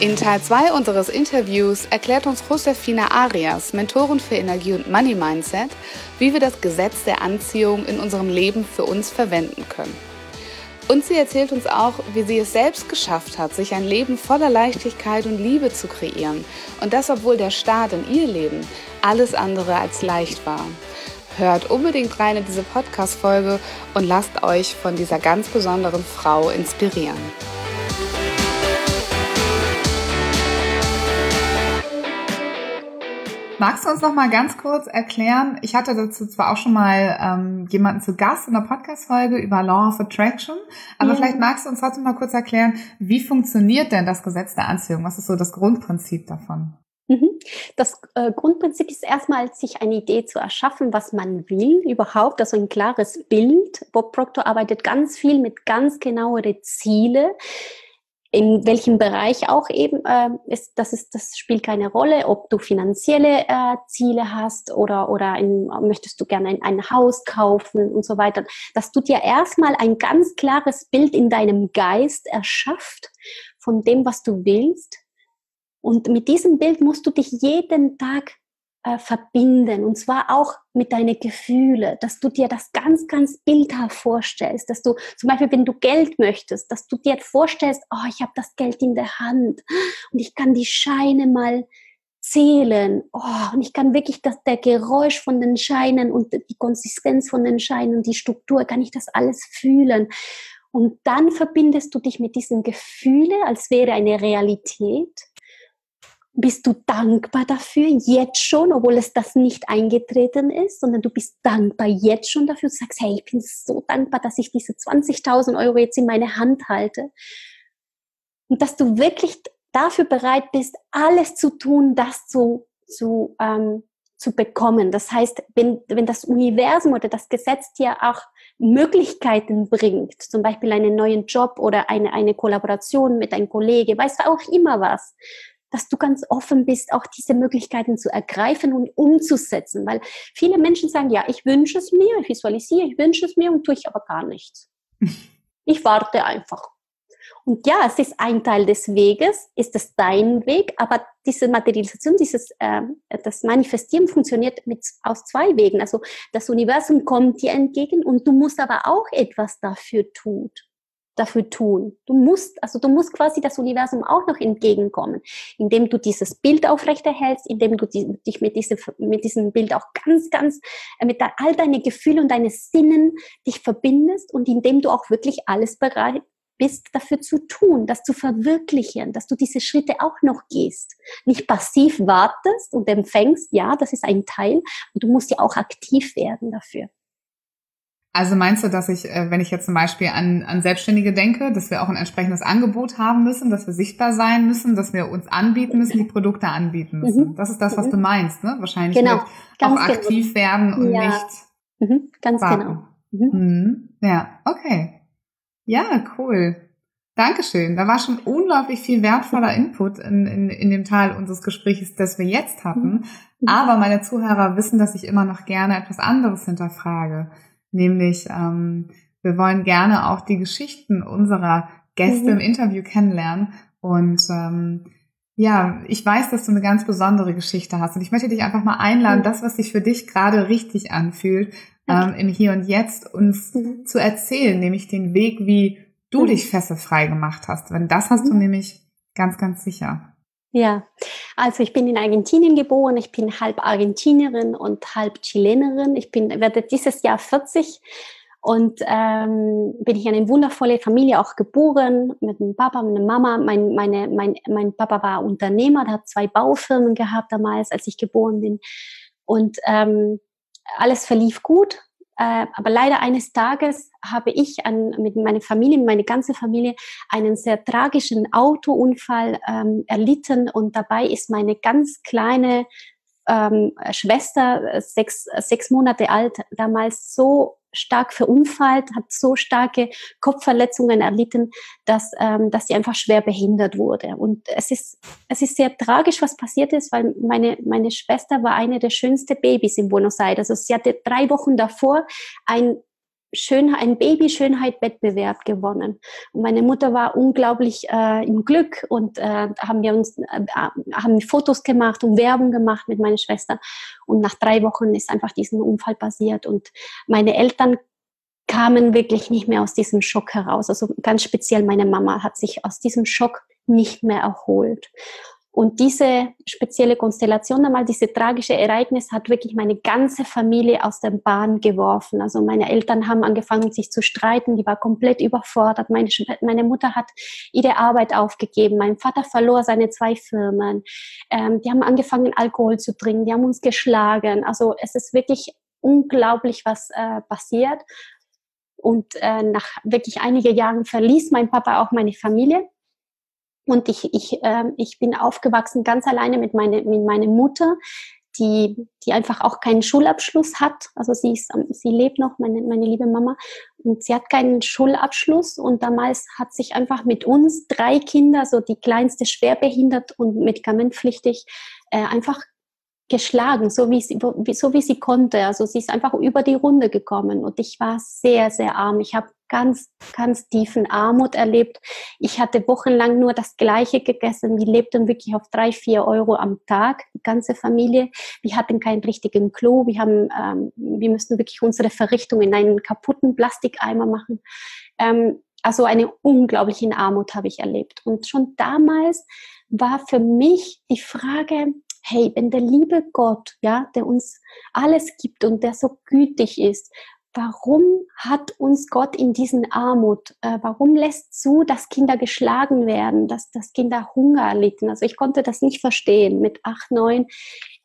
In Teil 2 unseres Interviews erklärt uns Josefina Arias, Mentorin für Energie und Money Mindset, wie wir das Gesetz der Anziehung in unserem Leben für uns verwenden können. Und sie erzählt uns auch, wie sie es selbst geschafft hat, sich ein Leben voller Leichtigkeit und Liebe zu kreieren. Und das, obwohl der Start in ihr Leben alles andere als leicht war. Hört unbedingt rein in diese Podcast-Folge und lasst euch von dieser ganz besonderen Frau inspirieren. Magst du uns noch mal ganz kurz erklären? Ich hatte dazu zwar auch schon mal ähm, jemanden zu Gast in der Podcast-Folge über Law of Attraction, aber ja. vielleicht magst du uns trotzdem mal kurz erklären, wie funktioniert denn das Gesetz der Anziehung? Was ist so das Grundprinzip davon? Mhm. Das äh, Grundprinzip ist erstmal, sich eine Idee zu erschaffen, was man will überhaupt, also ein klares Bild. Bob Proctor arbeitet ganz viel mit ganz genaueren Ziele in welchem Bereich auch eben äh, ist, das ist, das spielt keine Rolle, ob du finanzielle äh, Ziele hast oder oder in, möchtest du gerne ein, ein Haus kaufen und so weiter, dass du dir erstmal ein ganz klares Bild in deinem Geist erschafft von dem, was du willst. Und mit diesem Bild musst du dich jeden Tag äh, verbinden und zwar auch mit deinen Gefühlen, dass du dir das ganz, ganz bildhaft vorstellst, dass du zum Beispiel, wenn du Geld möchtest, dass du dir vorstellst, oh, ich habe das Geld in der Hand und ich kann die Scheine mal zählen. Oh, und ich kann wirklich das, der Geräusch von den Scheinen und die Konsistenz von den Scheinen, die Struktur, kann ich das alles fühlen. Und dann verbindest du dich mit diesen Gefühlen, als wäre eine Realität bist du dankbar dafür, jetzt schon, obwohl es das nicht eingetreten ist, sondern du bist dankbar jetzt schon dafür. Du sagst, hey, ich bin so dankbar, dass ich diese 20.000 Euro jetzt in meine Hand halte. Und dass du wirklich dafür bereit bist, alles zu tun, das zu, zu, ähm, zu bekommen. Das heißt, wenn, wenn das Universum oder das Gesetz dir auch Möglichkeiten bringt, zum Beispiel einen neuen Job oder eine, eine Kollaboration mit einem Kollege, weißt du auch immer was, dass du ganz offen bist, auch diese Möglichkeiten zu ergreifen und umzusetzen. Weil viele Menschen sagen, ja, ich wünsche es mir, ich visualisiere, ich wünsche es mir und tue ich aber gar nichts. Ich warte einfach. Und ja, es ist ein Teil des Weges, ist es dein Weg, aber diese Materialisation, dieses, äh, das Manifestieren funktioniert mit, aus zwei Wegen. Also das Universum kommt dir entgegen und du musst aber auch etwas dafür tun dafür tun. Du musst, also du musst quasi das Universum auch noch entgegenkommen, indem du dieses Bild aufrechterhältst, indem du dich mit diesem, mit diesem Bild auch ganz, ganz, äh, mit all deine Gefühle und deine Sinnen dich verbindest und indem du auch wirklich alles bereit bist, dafür zu tun, das zu verwirklichen, dass du diese Schritte auch noch gehst. Nicht passiv wartest und empfängst, ja, das ist ein Teil, und du musst ja auch aktiv werden dafür. Also meinst du, dass ich, äh, wenn ich jetzt zum Beispiel an, an Selbstständige denke, dass wir auch ein entsprechendes Angebot haben müssen, dass wir sichtbar sein müssen, dass wir uns anbieten müssen, die Produkte anbieten müssen? Mhm. Das ist das, was mhm. du meinst, ne? Wahrscheinlich genau. auch genau. aktiv werden und ja. nicht mhm. ganz warten. genau. Mhm. mhm. Ja, okay. Ja, cool. Dankeschön. Da war schon unglaublich viel wertvoller Input in, in, in dem Teil unseres Gesprächs, das wir jetzt hatten. Mhm. Aber meine Zuhörer wissen, dass ich immer noch gerne etwas anderes hinterfrage. Nämlich, ähm, wir wollen gerne auch die Geschichten unserer Gäste mhm. im Interview kennenlernen. Und ähm, ja, ich weiß, dass du eine ganz besondere Geschichte hast. Und ich möchte dich einfach mal einladen, mhm. das, was sich für dich gerade richtig anfühlt, ähm, im Hier und Jetzt uns mhm. zu erzählen, nämlich den Weg, wie du mhm. dich fesselfrei gemacht hast. Wenn das hast du mhm. nämlich ganz, ganz sicher. Ja, also ich bin in Argentinien geboren, ich bin halb Argentinierin und halb Chilenerin. Ich bin, werde dieses Jahr 40 und ähm, bin ich in eine wundervolle Familie auch geboren, mit einem Papa, mit einer Mama. Mein, meine, mein, mein Papa war Unternehmer, der hat zwei Baufirmen gehabt damals, als ich geboren bin. Und ähm, alles verlief gut. Äh, aber leider eines Tages habe ich an, mit meiner Familie, meine ganze Familie, einen sehr tragischen Autounfall ähm, erlitten. Und dabei ist meine ganz kleine ähm, Schwester, sechs, sechs Monate alt, damals so stark verunfallt, hat so starke Kopfverletzungen erlitten, dass, ähm, dass sie einfach schwer behindert wurde. Und es ist, es ist sehr tragisch, was passiert ist, weil meine, meine Schwester war eine der schönsten Babys in Buenos Aires. Also sie hatte drei Wochen davor ein Schön, ein Baby-Schönheit-Wettbewerb gewonnen. Und meine Mutter war unglaublich äh, im Glück und äh, haben wir uns äh, haben Fotos gemacht und Werbung gemacht mit meiner Schwester. Und nach drei Wochen ist einfach diesen Unfall passiert und meine Eltern kamen wirklich nicht mehr aus diesem Schock heraus. Also ganz speziell meine Mama hat sich aus diesem Schock nicht mehr erholt. Und diese spezielle Konstellation, einmal diese tragische Ereignis, hat wirklich meine ganze Familie aus der Bahn geworfen. Also meine Eltern haben angefangen, sich zu streiten. Die war komplett überfordert. Meine, meine Mutter hat ihre Arbeit aufgegeben. Mein Vater verlor seine zwei Firmen. Ähm, die haben angefangen, Alkohol zu trinken. Die haben uns geschlagen. Also es ist wirklich unglaublich, was äh, passiert. Und äh, nach wirklich einigen Jahren verließ mein Papa auch meine Familie. Und ich, ich, äh, ich bin aufgewachsen ganz alleine mit, meine, mit meiner Mutter, die, die einfach auch keinen Schulabschluss hat. Also sie, ist, sie lebt noch, meine, meine liebe Mama, und sie hat keinen Schulabschluss. Und damals hat sich einfach mit uns drei Kinder, so die kleinste schwerbehindert und medikamentpflichtig, äh, einfach geschlagen, so wie, sie, so wie sie konnte. Also sie ist einfach über die Runde gekommen und ich war sehr, sehr arm. Ich habe ganz, ganz tiefen Armut erlebt. Ich hatte wochenlang nur das Gleiche gegessen. Wir lebten wirklich auf drei, vier Euro am Tag, die ganze Familie. Wir hatten keinen richtigen Klo. Wir haben, ähm, wir müssten wirklich unsere Verrichtung in einen kaputten Plastikeimer machen. Ähm, also eine unglaubliche Armut habe ich erlebt. Und schon damals war für mich die Frage, hey, wenn der liebe Gott, ja, der uns alles gibt und der so gütig ist, warum hat uns Gott in diesen Armut, äh, warum lässt zu, dass Kinder geschlagen werden, dass, dass Kinder Hunger erlitten? Also ich konnte das nicht verstehen. Mit acht, neun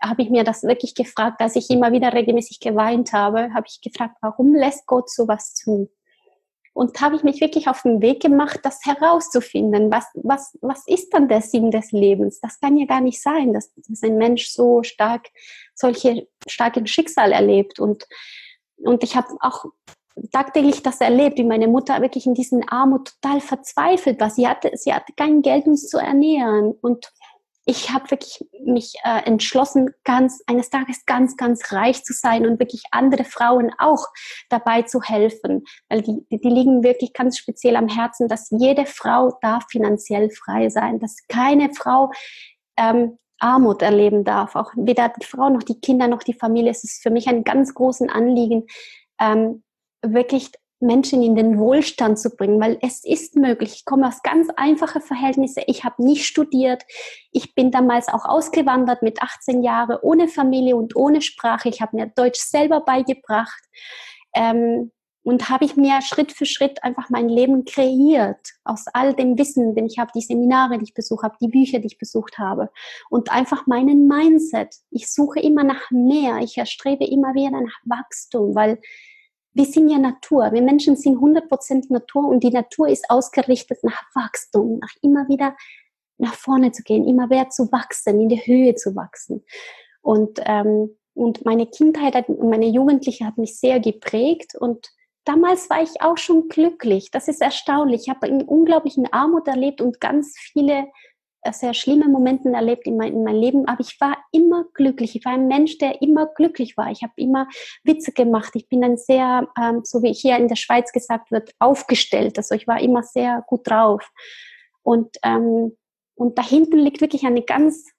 habe ich mir das wirklich gefragt, als ich immer wieder regelmäßig geweint habe, habe ich gefragt, warum lässt Gott sowas zu? Und habe ich mich wirklich auf den Weg gemacht, das herauszufinden. Was, was, was ist dann der Sinn des Lebens? Das kann ja gar nicht sein, dass, dass ein Mensch so stark solche starken Schicksal erlebt. Und, und ich habe auch tagtäglich das erlebt, wie meine Mutter wirklich in diesen Armut total verzweifelt war. Sie hatte, sie hatte kein Geld, uns zu ernähren. Und ich habe wirklich mich äh, entschlossen, ganz eines Tages ganz, ganz reich zu sein und wirklich andere Frauen auch dabei zu helfen, weil die, die, die liegen wirklich ganz speziell am Herzen, dass jede Frau darf finanziell frei sein, dass keine Frau ähm, Armut erleben darf, auch weder die Frau noch die Kinder noch die Familie. Es ist für mich ein ganz großes Anliegen, ähm, wirklich Menschen in den Wohlstand zu bringen, weil es ist möglich. Ich komme aus ganz einfachen Verhältnissen. Ich habe nicht studiert. Ich bin damals auch ausgewandert mit 18 Jahren ohne Familie und ohne Sprache. Ich habe mir Deutsch selber beigebracht ähm, und habe ich mir Schritt für Schritt einfach mein Leben kreiert aus all dem Wissen, denn ich habe die Seminare, die ich besucht habe, die Bücher, die ich besucht habe und einfach meinen Mindset. Ich suche immer nach mehr. Ich erstrebe immer wieder nach Wachstum, weil wir sind ja Natur. Wir Menschen sind 100% Natur und die Natur ist ausgerichtet nach Wachstum, nach immer wieder nach vorne zu gehen, immer mehr zu wachsen, in die Höhe zu wachsen. Und, ähm, und meine Kindheit hat, meine Jugendliche hat mich sehr geprägt und damals war ich auch schon glücklich. Das ist erstaunlich. Ich habe in unglaublichen Armut erlebt und ganz viele sehr schlimme Momente erlebt in, mein, in meinem Leben, aber ich war immer glücklich. Ich war ein Mensch, der immer glücklich war. Ich habe immer Witze gemacht. Ich bin ein sehr, ähm, so wie hier in der Schweiz gesagt wird, aufgestellt. Also ich war immer sehr gut drauf. Und, ähm, und dahinten liegt wirklich eine ganz,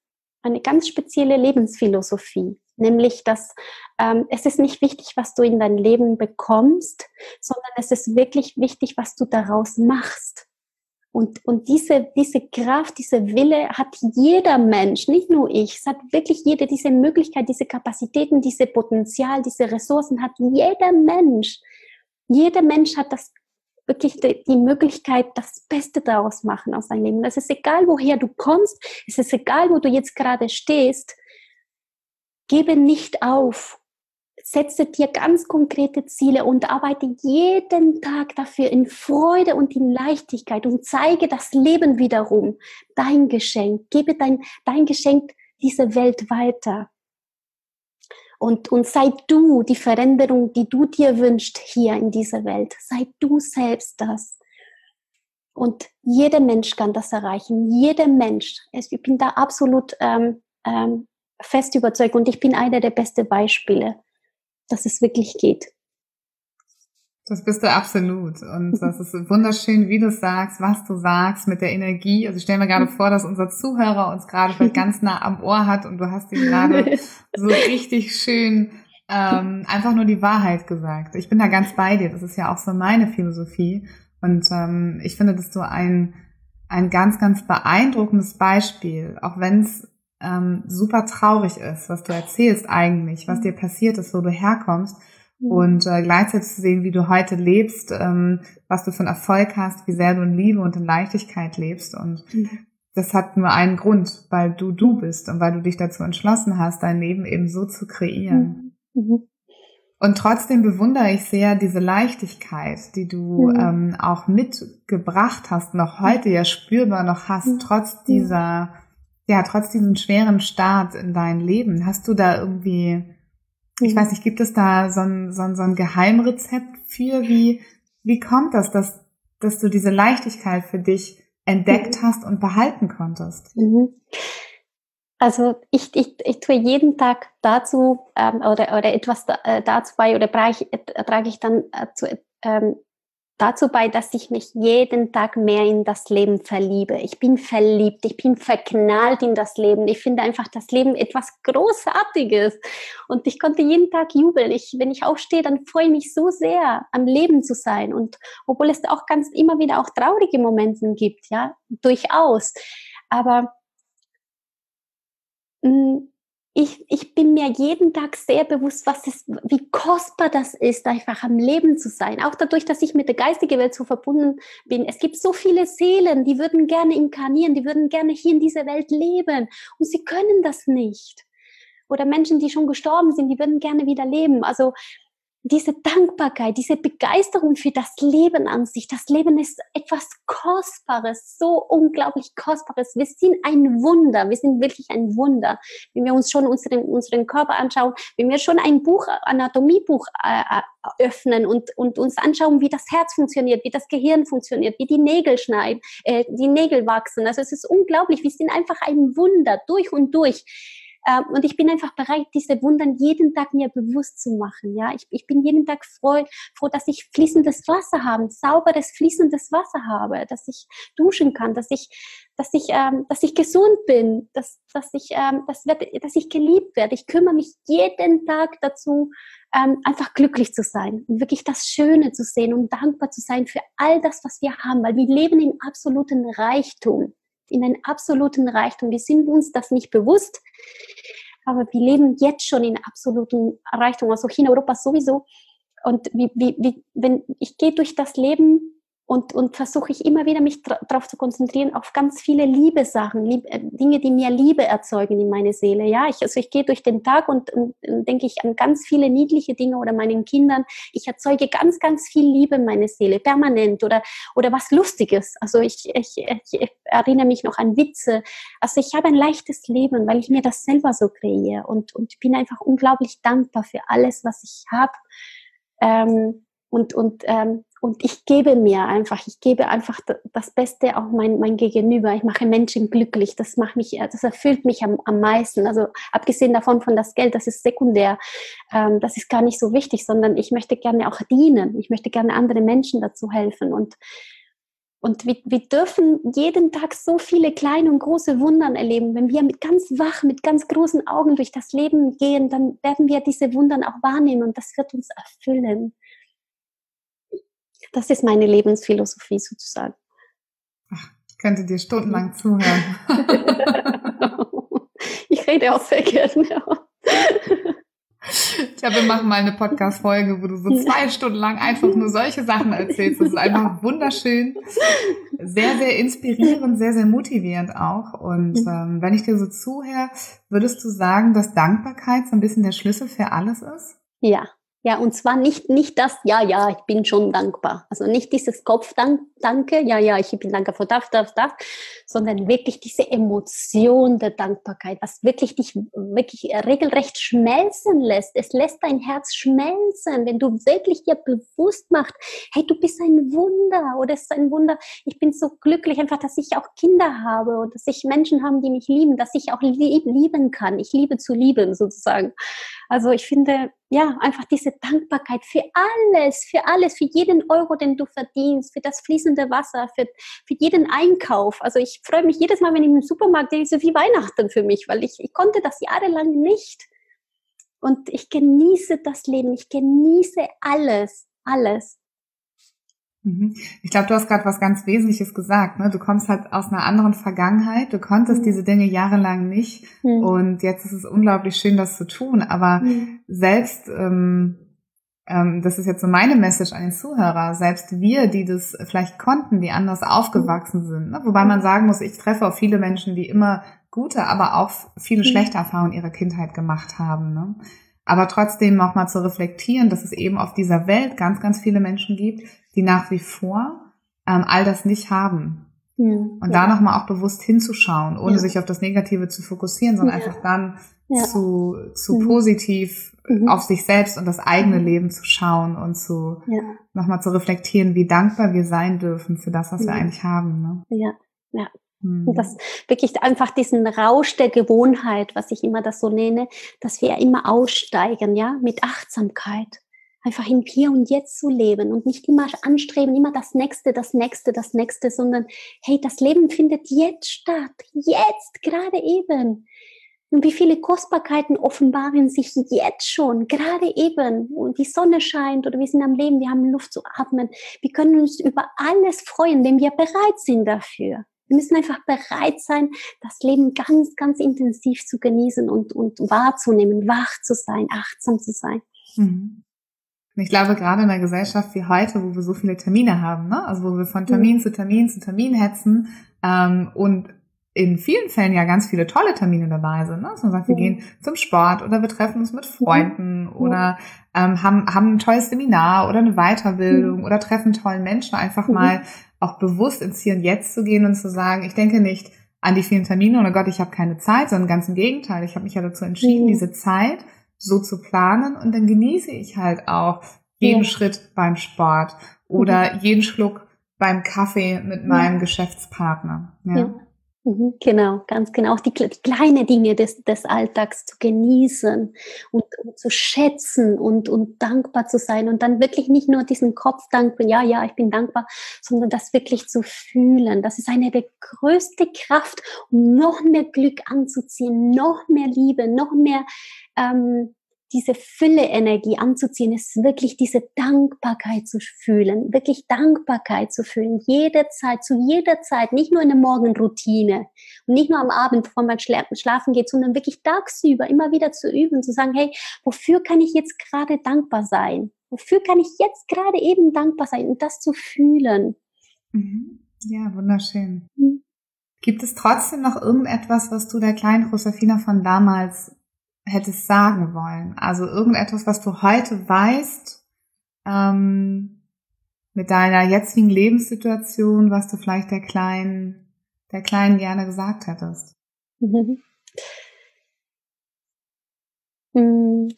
eine ganz spezielle Lebensphilosophie. Nämlich, dass ähm, es ist nicht wichtig, was du in dein Leben bekommst, sondern es ist wirklich wichtig, was du daraus machst. Und, und diese, diese Kraft, diese Wille hat jeder Mensch, nicht nur ich. Es hat wirklich jeder diese Möglichkeit, diese Kapazitäten, diese Potenzial, diese Ressourcen hat jeder Mensch. Jeder Mensch hat das wirklich die, die Möglichkeit, das Beste daraus machen aus seinem Leben. Es ist egal, woher du kommst. Es ist egal, wo du jetzt gerade stehst. Gebe nicht auf setze dir ganz konkrete Ziele und arbeite jeden Tag dafür in Freude und in Leichtigkeit und zeige das Leben wiederum, dein Geschenk, gebe dein, dein Geschenk diese Welt weiter. Und, und sei du die Veränderung, die du dir wünschst hier in dieser Welt. Sei du selbst das. Und jeder Mensch kann das erreichen. Jeder Mensch. Ich bin da absolut ähm, ähm, fest überzeugt und ich bin einer der besten Beispiele, dass es wirklich geht. Das bist du absolut. Und das ist wunderschön, wie du sagst, was du sagst mit der Energie. Also ich stelle mir gerade vor, dass unser Zuhörer uns gerade vielleicht ganz nah am Ohr hat und du hast ihm gerade so richtig schön ähm, einfach nur die Wahrheit gesagt. Ich bin da ganz bei dir. Das ist ja auch so meine Philosophie. Und ähm, ich finde das so ein, ein ganz, ganz beeindruckendes Beispiel, auch wenn es ähm, super traurig ist, was du erzählst eigentlich, was dir passiert ist, wo du herkommst Mhm. Und äh, gleichzeitig zu sehen, wie du heute lebst, ähm, was du für einen Erfolg hast, wie sehr du in Liebe und in Leichtigkeit lebst. Und mhm. das hat nur einen Grund, weil du du bist und weil du dich dazu entschlossen hast, dein Leben eben so zu kreieren. Mhm. mhm. Und trotzdem bewundere ich sehr diese Leichtigkeit, die du mhm. ähm, auch mitgebracht hast, noch heute ja spürbar noch hast, mhm. trotz dieser, ja, trotz diesem schweren Start in dein Leben. Hast du da irgendwie ich weiß nicht, gibt es da so ein, so ein, so ein Geheimrezept für? Wie, wie kommt das, dass, dass du diese Leichtigkeit für dich entdeckt mhm. hast und behalten konntest? Mhm. Also ich, ich, ich tue jeden Tag dazu ähm, oder, oder etwas äh, dazu bei oder trage ich, trage ich dann äh, zu, ähm, dazu bei, dass ich mich jeden Tag mehr in das Leben verliebe. Ich bin verliebt, ich bin verknallt in das Leben. Ich finde einfach das Leben etwas Großartiges. Und ich konnte jeden Tag jubeln. Ich, wenn ich aufstehe, dann freue ich mich so sehr, am Leben zu sein. Und obwohl es auch ganz immer wieder auch traurige Momente gibt, ja, durchaus. Aber mh, mm, ich, ich bin mir jeden Tag sehr bewusst, was es, wie kostbar das ist, einfach am Leben zu sein. Auch dadurch, dass ich mit der geistigen Welt so verbunden bin. Es gibt so viele Seelen, die würden gerne inkarnieren, die würden gerne hier in dieser Welt leben und sie können das nicht. Oder Menschen, die schon gestorben sind, die würden gerne wieder leben. Also diese Dankbarkeit, diese Begeisterung für das Leben an sich. Das Leben ist etwas Kostbares, so unglaublich Kostbares. Wir sind ein Wunder, wir sind wirklich ein Wunder. Wenn wir uns schon unseren, unseren Körper anschauen, wenn wir schon ein Buch, Anatomiebuch äh, äh, öffnen und, und uns anschauen, wie das Herz funktioniert, wie das Gehirn funktioniert, wie die Nägel schneiden, äh, die Nägel wachsen. Also es ist unglaublich. Wir sind einfach ein Wunder durch und durch. Ähm, und ich bin einfach bereit, diese Wundern jeden Tag mir bewusst zu machen. Ja, ich, ich bin jeden Tag froh, froh, dass ich fließendes Wasser habe, sauberes fließendes Wasser habe, dass ich duschen kann, dass ich, dass ich, ähm, dass ich gesund bin, dass, dass ich, ähm, dass, wird, dass ich geliebt werde. Ich kümmere mich jeden Tag dazu, ähm, einfach glücklich zu sein und wirklich das Schöne zu sehen und dankbar zu sein für all das, was wir haben, weil wir leben in absoluten Reichtum in einen absoluten Reichtum. Wir sind uns das nicht bewusst, aber wir leben jetzt schon in absoluten Reichtum, also hier in Europa sowieso. Und wie, wie, wie, wenn ich gehe durch das Leben und, und versuche ich immer wieder mich darauf zu konzentrieren, auf ganz viele Liebesachen, Lieb, äh, Dinge, die mir Liebe erzeugen in meine Seele. Ja, ich, also ich gehe durch den Tag und, und, und denke ich an ganz viele niedliche Dinge oder meinen Kindern. Ich erzeuge ganz, ganz viel Liebe in meine Seele, permanent oder, oder was Lustiges. Also ich, ich, ich erinnere mich noch an Witze. Also ich habe ein leichtes Leben, weil ich mir das selber so kreiere und, und bin einfach unglaublich dankbar für alles, was ich habe. Ähm, und, und ähm, und ich gebe mir einfach, ich gebe einfach das Beste auch mein, mein Gegenüber. Ich mache Menschen glücklich. Das macht mich, das erfüllt mich am, am meisten. Also abgesehen davon von das Geld, das ist sekundär. Ähm, das ist gar nicht so wichtig, sondern ich möchte gerne auch dienen. Ich möchte gerne andere Menschen dazu helfen und und wir, wir dürfen jeden Tag so viele kleine und große Wundern erleben. Wenn wir mit ganz wach, mit ganz großen Augen durch das Leben gehen, dann werden wir diese Wundern auch wahrnehmen und das wird uns erfüllen. Das ist meine Lebensphilosophie sozusagen. Ach, ich könnte dir stundenlang zuhören. ich rede auch sehr gerne. Ich glaube, wir machen mal eine Podcast-Folge, wo du so zwei Stunden lang einfach nur solche Sachen erzählst. Das ist einfach wunderschön. Sehr, sehr inspirierend, sehr, sehr motivierend auch. Und mhm. ähm, wenn ich dir so zuhöre, würdest du sagen, dass Dankbarkeit so ein bisschen der Schlüssel für alles ist? Ja, Ja, und zwar nicht, nicht das, ja, ja, ich bin schon dankbar. Also nicht dieses Kopfdanke, ja, ja, ich bin dankbar für das, das, das, sondern wirklich diese Emotion der Dankbarkeit, was wirklich dich wirklich regelrecht schmelzen lässt. Es lässt dein Herz schmelzen, wenn du wirklich dir bewusst machst, hey, du bist ein Wunder oder es ist ein Wunder. Ich bin so glücklich einfach, dass ich auch Kinder habe und dass ich Menschen habe, die mich lieben, dass ich auch lieb, lieben kann. Ich liebe zu lieben sozusagen. Also ich finde, ja, einfach diese Dankbarkeit für alles, für alles, für jeden Euro, den du verdienst, für das fließende Wasser, für, für jeden Einkauf. Also ich freue mich jedes Mal, wenn ich im Supermarkt sehe, so wie Weihnachten für mich, weil ich, ich konnte das jahrelang nicht. Und ich genieße das Leben, ich genieße alles, alles. Mhm. Ich glaube, du hast gerade was ganz Wesentliches gesagt. Ne? Du kommst halt aus einer anderen Vergangenheit. Du konntest mhm. diese Dinge jahrelang nicht. Mhm. Und jetzt ist es unglaublich schön, das zu tun. Aber mhm. selbst, ähm, ähm, das ist jetzt so meine Message an den Zuhörer, selbst wir, die das vielleicht konnten, die anders aufgewachsen sind. Ne? Wobei man sagen muss, ich treffe auch viele Menschen, die immer gute, aber auch viele mhm. schlechte Erfahrungen ihrer Kindheit gemacht haben. Ne? Aber trotzdem nochmal zu reflektieren, dass es eben auf dieser Welt ganz, ganz viele Menschen gibt, die nach wie vor ähm, all das nicht haben. Ja, und ja. da nochmal auch bewusst hinzuschauen, ohne ja. sich auf das Negative zu fokussieren, sondern einfach dann zu, zu mhm. positiv mhm. auf sich selbst und das eigene mhm. Leben zu schauen und zu nochmal zu reflektieren, wie dankbar wir sein dürfen für das, was wir eigentlich haben. Ne? Ja, ja. Und das mhm. wirklich einfach diesen Rausch der Gewohnheit, was ich immer das so nenne, dass wir immer aussteigen, ja, mit Achtsamkeit einfach im Hier und Jetzt zu leben und nicht immer anstreben, immer das Nächste, das Nächste, das Nächste, sondern hey, das Leben findet jetzt statt, jetzt, gerade eben. Und wie viele Kostbarkeiten offenbaren sich jetzt schon, gerade eben. Und die Sonne scheint oder wir sind am Leben, wir haben Luft zu atmen. Wir können uns über alles freuen, wenn wir bereit sind dafür. Wir müssen einfach bereit sein, das Leben ganz, ganz intensiv zu genießen und, und wahrzunehmen, wach zu sein, achtsam zu sein. Mhm. Ich glaube, gerade in einer Gesellschaft wie heute, wo wir so viele Termine haben, ne? also wo wir von Termin mhm. zu Termin zu Termin hetzen ähm, und in vielen Fällen ja ganz viele tolle Termine dabei sind. Ne? Also man sagt, wir mhm. gehen zum Sport oder wir treffen uns mit Freunden mhm. oder ähm, haben, haben ein tolles Seminar oder eine Weiterbildung oder treffen tollen Menschen. Einfach mal auch bewusst ins Hier und Jetzt zu gehen und zu sagen, ich denke nicht an die vielen Termine, oder Gott, ich habe keine Zeit, sondern ganz im Gegenteil. Ich habe mich ja dazu entschieden, diese Zeit so zu planen und dann genieße ich halt auch jeden ja. Schritt beim Sport oder mhm. jeden Schluck beim Kaffee mit meinem ja. Geschäftspartner. Ja. ja. Mhm, genau, ganz genau. Auch die, die kleinen Dinge des, des Alltags zu genießen und, und, zu schätzen und, und dankbar zu sein und dann wirklich nicht nur diesen Kopf dankbar, ja, ja, ich bin dankbar, sondern das wirklich zu fühlen. Das ist eine der größte Kraft, um noch mehr Glück anzuziehen, noch mehr Liebe, noch mehr ähm, diese Fülle-Energie anzuziehen, ist wirklich diese Dankbarkeit zu fühlen, wirklich Dankbarkeit zu fühlen, jede Zeit, zu jeder Zeit, nicht nur in der Morgenroutine und nicht nur am Abend, bevor man schlafen geht, sondern wirklich tagsüber immer wieder zu üben, zu sagen, hey, wofür kann ich jetzt gerade dankbar sein? Wofür kann ich jetzt gerade eben dankbar sein und das zu fühlen? Mhm. Ja, wunderschön. Mhm. Gibt es trotzdem noch irgendetwas, was du der kleinen Josefina von damals hättest sagen wollen? Also irgendetwas, was du heute weißt, ähm, mit deiner jetzigen Lebenssituation, was du vielleicht der Kleinen, der Kleinen gerne gesagt hättest?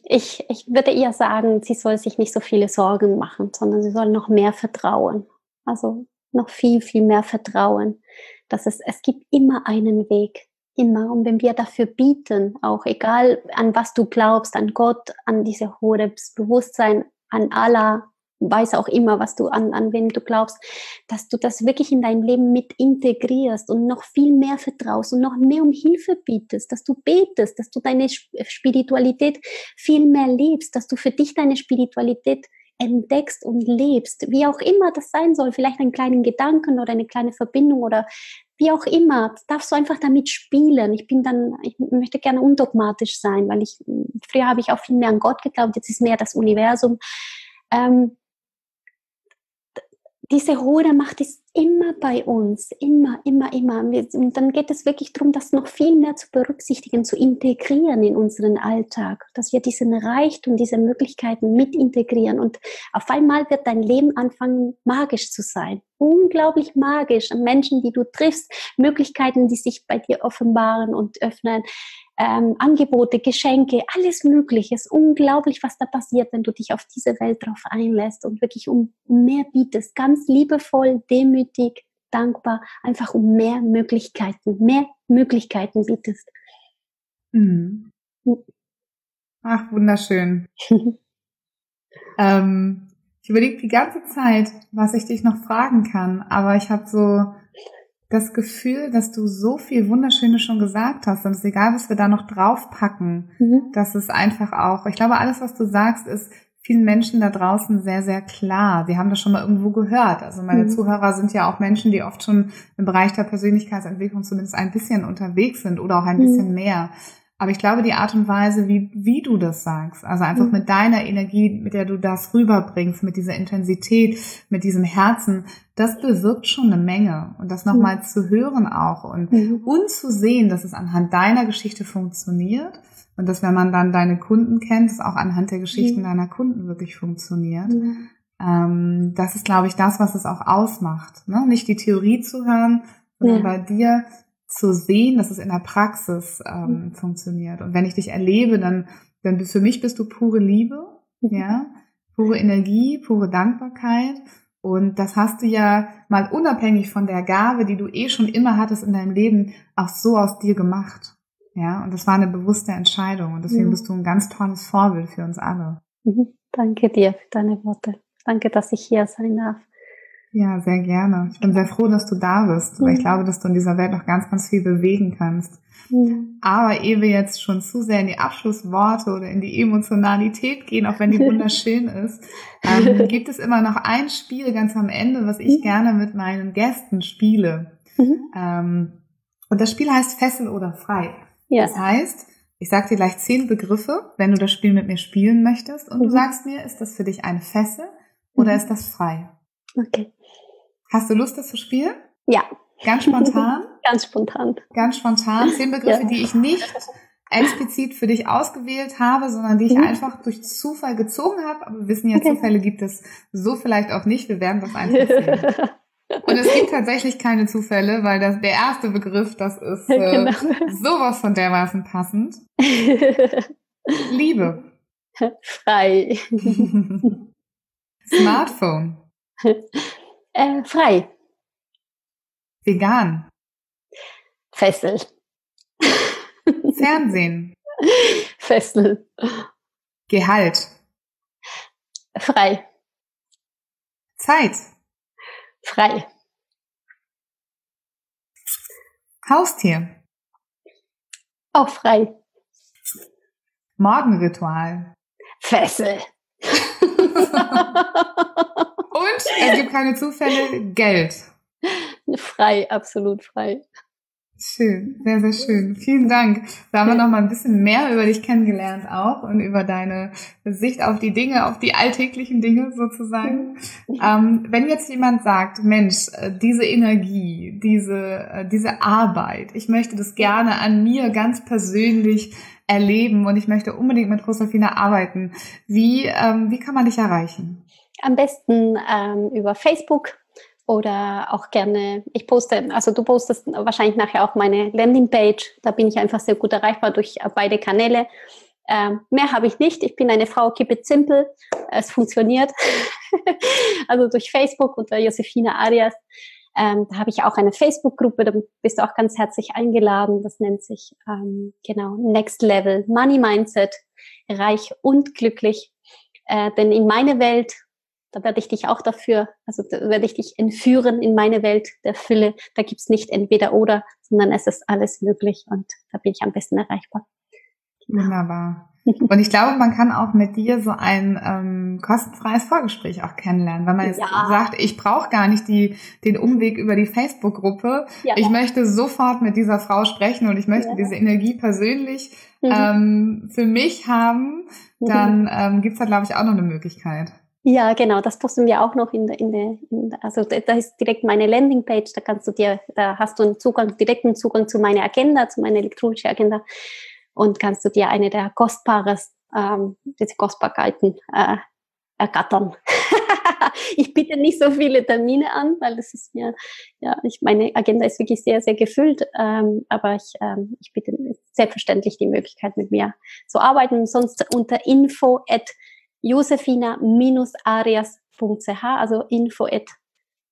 Ich, ich würde eher sagen, sie soll sich nicht so viele Sorgen machen, sondern sie soll noch mehr vertrauen. Also noch viel, viel mehr vertrauen, dass es, es gibt immer einen Weg. Immer. Und wenn wir dafür bieten, auch egal an was du glaubst, an Gott, an diese hohe Bewusstsein, an Allah, weiß auch immer, was du an, an wen du glaubst, dass du das wirklich in dein Leben mit integrierst und noch viel mehr vertraust und noch mehr um Hilfe bietest, dass du betest, dass du deine Spiritualität viel mehr lebst, dass du für dich deine Spiritualität entdeckst und lebst, wie auch immer das sein soll, vielleicht einen kleinen Gedanken oder eine kleine Verbindung oder wie auch immer, darfst du einfach damit spielen. Ich bin dann, ich möchte gerne undogmatisch sein, weil ich, früher habe ich auch viel mehr an Gott geglaubt, jetzt ist mehr das Universum. Ähm, diese hohe Macht ist immer bei uns, immer, immer, immer. Und dann geht es wirklich darum, das noch viel mehr zu berücksichtigen, zu integrieren in unseren Alltag, dass wir diesen Reichtum, diese Möglichkeiten mit integrieren. Und auf einmal wird dein Leben anfangen, magisch zu sein. Unglaublich magisch. Menschen, die du triffst, Möglichkeiten, die sich bei dir offenbaren und öffnen ähm, Angebote, Geschenke, alles Mögliche. Es ist unglaublich, was da passiert, wenn du dich auf diese Welt drauf einlässt und wirklich um mehr bietest. Ganz liebevoll, demütig, dankbar, einfach um mehr Möglichkeiten, mehr Möglichkeiten bietest. Mhm. Ach, wunderschön. ähm, ich überlege die ganze Zeit, was ich dich noch fragen kann, aber ich habe so das Gefühl, dass du so viel Wunderschönes schon gesagt hast und es ist egal, was wir da noch draufpacken, mhm. dass es einfach auch, ich glaube, alles, was du sagst, ist vielen Menschen da draußen sehr, sehr klar. Sie haben das schon mal irgendwo gehört. Also meine mhm. Zuhörer sind ja auch Menschen, die oft schon im Bereich der Persönlichkeitsentwicklung zumindest ein bisschen unterwegs sind oder auch ein mhm. bisschen mehr. Aber ich glaube, die Art und Weise, wie, wie du das sagst, also einfach mhm. mit deiner Energie, mit der du das rüberbringst, mit dieser Intensität, mit diesem Herzen, das bewirkt schon eine Menge. Und das nochmal mhm. zu hören auch und, mhm. und zu sehen, dass es anhand deiner Geschichte funktioniert und dass, wenn man dann deine Kunden kennt, es auch anhand der Geschichten mhm. deiner Kunden wirklich funktioniert. Mhm. Ähm, das ist, glaube ich, das, was es auch ausmacht. Ne? Nicht die Theorie zu hören, sondern bei dir zu sehen, dass es in der Praxis ähm, mhm. funktioniert. Und wenn ich dich erlebe, dann, dann für mich bist du pure Liebe, mhm. ja, pure Energie, pure Dankbarkeit. Und das hast du ja mal unabhängig von der Gabe, die du eh schon immer hattest in deinem Leben, auch so aus dir gemacht. Ja, und das war eine bewusste Entscheidung. Und deswegen mhm. bist du ein ganz tolles Vorbild für uns alle. Mhm. Danke dir für deine Worte. Danke, dass ich hier sein darf. Ja, sehr gerne. Ich bin sehr froh, dass du da bist, weil ich glaube, dass du in dieser Welt noch ganz, ganz viel bewegen kannst. Aber ehe wir jetzt schon zu sehr in die Abschlussworte oder in die Emotionalität gehen, auch wenn die wunderschön ist, ähm, gibt es immer noch ein Spiel ganz am Ende, was ich mhm. gerne mit meinen Gästen spiele. Mhm. Ähm, und das Spiel heißt Fessel oder Frei. Ja. Das heißt, ich sage dir gleich zehn Begriffe, wenn du das Spiel mit mir spielen möchtest, und du mhm. sagst mir, ist das für dich eine Fessel oder ist das frei? Okay. Hast du Lust, das zu spielen? Ja. Ganz spontan? Ganz spontan. Ganz spontan. Zehn Begriffe, ja. die ich nicht explizit für dich ausgewählt habe, sondern die ich mhm. einfach durch Zufall gezogen habe. Aber wir wissen ja, okay. Zufälle gibt es so vielleicht auch nicht. Wir werden das einfach sehen. Und es gibt tatsächlich keine Zufälle, weil das der erste Begriff, das ist äh, genau. sowas von dermaßen passend. Liebe. Frei. Smartphone. Äh, frei. Vegan. Fessel. Fernsehen. Fessel. Gehalt. Frei. Zeit. Frei. Haustier. Auch frei. Morgenritual. Fessel. Und es gibt keine Zufälle, Geld. Frei, absolut frei. Schön, sehr, sehr schön. Vielen Dank. Da haben wir noch mal ein bisschen mehr über dich kennengelernt auch und über deine Sicht auf die Dinge, auf die alltäglichen Dinge sozusagen. Ähm, wenn jetzt jemand sagt, Mensch, äh, diese Energie, diese, äh, diese Arbeit, ich möchte das gerne an mir ganz persönlich erleben und ich möchte unbedingt mit Josefina arbeiten, wie, ähm, wie kann man dich erreichen? Am besten ähm, über Facebook oder auch gerne, ich poste, also du postest wahrscheinlich nachher auch meine Landingpage, da bin ich einfach sehr gut erreichbar durch beide Kanäle. Ähm, mehr habe ich nicht. Ich bin eine Frau, keep it simple. Es funktioniert. also durch Facebook unter Josefina Arias. Ähm, da habe ich auch eine Facebook-Gruppe, da bist du auch ganz herzlich eingeladen. Das nennt sich ähm, genau Next Level Money Mindset, reich und glücklich. Äh, denn in meine Welt da werde ich dich auch dafür, also da werde ich dich entführen in meine Welt der Fülle. Da gibt's nicht entweder oder, sondern es ist alles möglich und da bin ich am besten erreichbar. Wunderbar. Und ich glaube, man kann auch mit dir so ein ähm, kostenfreies Vorgespräch auch kennenlernen, weil man ja. sagt, ich brauche gar nicht die, den Umweg über die Facebook-Gruppe. Ja. Ich möchte sofort mit dieser Frau sprechen und ich möchte ja. diese Energie persönlich mhm. ähm, für mich haben. Dann mhm. ähm, gibt's da, glaube ich, auch noch eine Möglichkeit. Ja, genau, das posten wir auch noch in der, in der, in also da ist direkt meine Landingpage, da kannst du dir, da hast du einen Zugang, direkten Zugang zu meiner Agenda, zu meiner elektronischen Agenda und kannst du dir eine der kostbares, ähm, diese Kostbarkeiten äh, ergattern. ich biete nicht so viele Termine an, weil das ist mir, ja, ich, meine Agenda ist wirklich sehr, sehr gefüllt, ähm, aber ich, ähm, ich biete selbstverständlich die Möglichkeit, mit mir zu arbeiten. Sonst unter info at josefina-arias.ch, also info at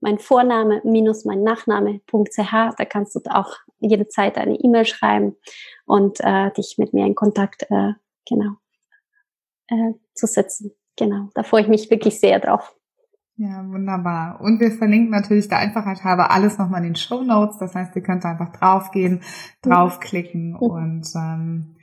mein Vorname minus mein Nachname.ch. Da kannst du auch jederzeit eine E-Mail schreiben und äh, dich mit mir in Kontakt äh, genau äh, zu setzen. Genau, da freue ich mich wirklich sehr drauf. Ja, wunderbar. Und wir verlinken natürlich der Einfachheit halber alles nochmal in den Show Notes. Das heißt, ihr könnt einfach draufgehen, mhm. draufklicken mhm. und ähm,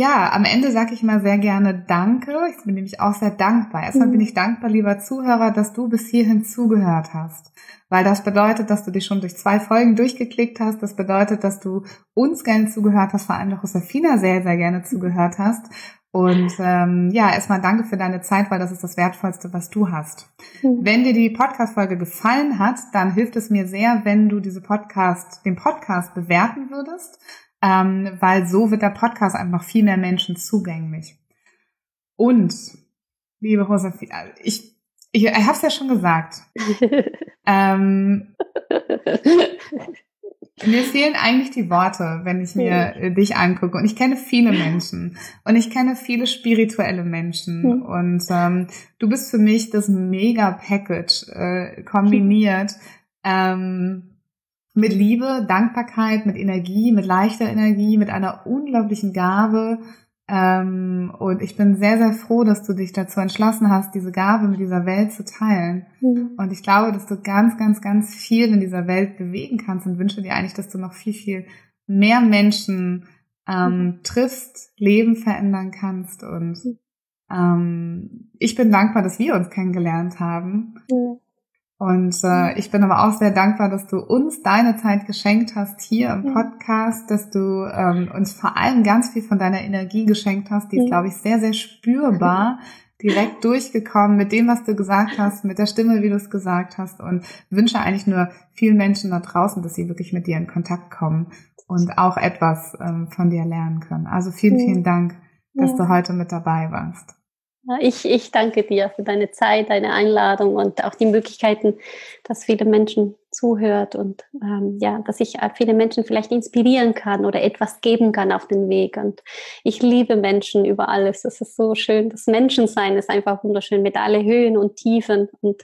ja, am Ende sage ich mal sehr gerne Danke. Ich bin nämlich auch sehr dankbar. Erstmal mhm. bin ich dankbar, lieber Zuhörer, dass du bis hierhin zugehört hast. Weil das bedeutet, dass du dich schon durch zwei Folgen durchgeklickt hast. Das bedeutet, dass du uns gerne zugehört hast, vor allem auch Josefina sehr, sehr gerne zugehört hast. Und ähm, ja, erstmal danke für deine Zeit, weil das ist das Wertvollste, was du hast. Mhm. Wenn dir die Podcast-Folge gefallen hat, dann hilft es mir sehr, wenn du diese Podcast, den Podcast bewerten würdest, ähm, weil so wird der Podcast einfach noch viel mehr Menschen zugänglich. Und, liebe Josefina, ich, ich, ich habe es ja schon gesagt. ähm, mir fehlen eigentlich die Worte, wenn ich mir mhm. dich angucke. Und ich kenne viele Menschen. Und ich kenne viele spirituelle Menschen. Mhm. Und ähm, du bist für mich das Mega-Package äh, kombiniert. Ähm, mit Liebe, Dankbarkeit, mit Energie, mit leichter Energie, mit einer unglaublichen Gabe, ähm, und ich bin sehr, sehr froh, dass du dich dazu entschlossen hast, diese Gabe mit dieser Welt zu teilen. Mhm. Und ich glaube, dass du ganz, ganz, ganz viel in dieser Welt bewegen kannst und wünsche dir eigentlich, dass du noch viel, viel mehr Menschen ähm, mhm. triffst, Leben verändern kannst. Und ähm, ich bin dankbar, dass wir uns kennengelernt haben. Mhm. Und äh, ich bin aber auch sehr dankbar, dass du uns deine Zeit geschenkt hast hier im Podcast, dass du ähm, uns vor allem ganz viel von deiner Energie geschenkt hast. Die ist, glaube ich, sehr, sehr spürbar direkt durchgekommen mit dem, was du gesagt hast, mit der Stimme, wie du es gesagt hast und wünsche eigentlich nur vielen Menschen da draußen, dass sie wirklich mit dir in Kontakt kommen und auch etwas ähm, von dir lernen können. Also vielen, vielen Dank, dass du heute mit dabei warst. Ich, ich danke dir für deine Zeit, deine Einladung und auch die Möglichkeiten, dass viele Menschen zuhört und ähm, ja, dass ich äh, viele Menschen vielleicht inspirieren kann oder etwas geben kann auf den Weg. Und ich liebe Menschen über alles. Das ist so schön. Das Menschensein ist einfach wunderschön mit alle Höhen und Tiefen. Und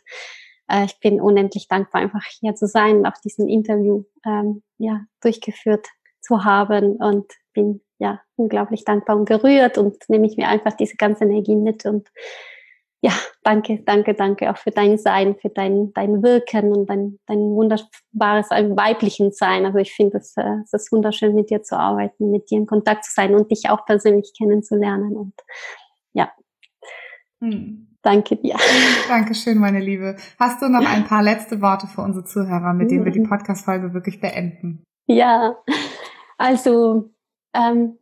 äh, ich bin unendlich dankbar, einfach hier zu sein und auch diesen Interview ähm, ja, durchgeführt zu haben und bin ja, unglaublich dankbar und berührt und nehme ich mir einfach diese ganze Energie mit und ja, danke, danke, danke auch für dein Sein, für dein, dein Wirken und dein, dein wunderbares weiblichen Sein. Also ich finde es, äh, es ist wunderschön, mit dir zu arbeiten, mit dir in Kontakt zu sein und dich auch persönlich kennenzulernen. Und ja, hm. danke dir. Dankeschön, meine Liebe. Hast du noch ein paar letzte Worte für unsere Zuhörer, mit denen wir die Podcast-Folge wirklich beenden? Ja, also ähm,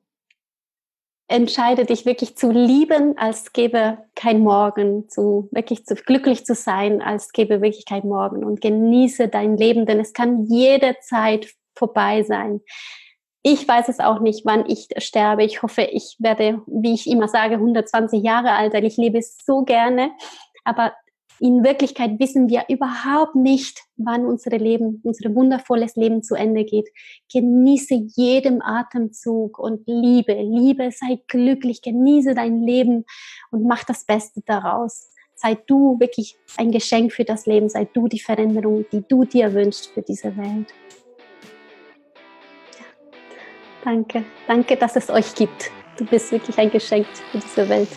entscheide dich wirklich zu lieben, als gäbe kein Morgen, zu wirklich zu glücklich zu sein, als gäbe wirklich kein Morgen und genieße dein Leben, denn es kann jederzeit vorbei sein. Ich weiß es auch nicht, wann ich sterbe. Ich hoffe, ich werde, wie ich immer sage, 120 Jahre alt, weil ich lebe so gerne. Aber in Wirklichkeit wissen wir überhaupt nicht, wann unsere Leben, unser wundervolles Leben zu Ende geht. Genieße jedem Atemzug und liebe, liebe, sei glücklich, genieße dein Leben und mach das Beste daraus. Sei du wirklich ein Geschenk für das Leben, sei du die Veränderung, die du dir wünschst für diese Welt. Danke, danke, dass es euch gibt. Du bist wirklich ein Geschenk für diese Welt.